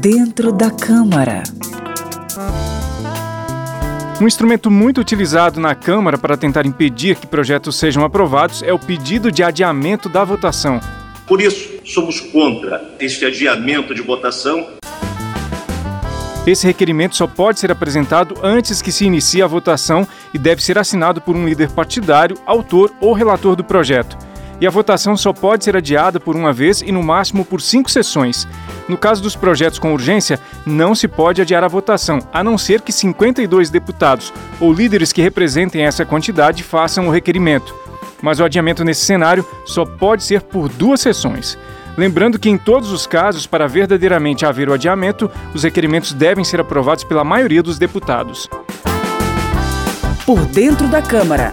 dentro da Câmara. Um instrumento muito utilizado na Câmara para tentar impedir que projetos sejam aprovados é o pedido de adiamento da votação. Por isso, somos contra este adiamento de votação. Esse requerimento só pode ser apresentado antes que se inicie a votação e deve ser assinado por um líder partidário, autor ou relator do projeto e a votação só pode ser adiada por uma vez e no máximo por cinco sessões. No caso dos projetos com urgência, não se pode adiar a votação, a não ser que 52 deputados ou líderes que representem essa quantidade façam o requerimento. Mas o adiamento nesse cenário só pode ser por duas sessões. Lembrando que, em todos os casos, para verdadeiramente haver o adiamento, os requerimentos devem ser aprovados pela maioria dos deputados. Por dentro da Câmara.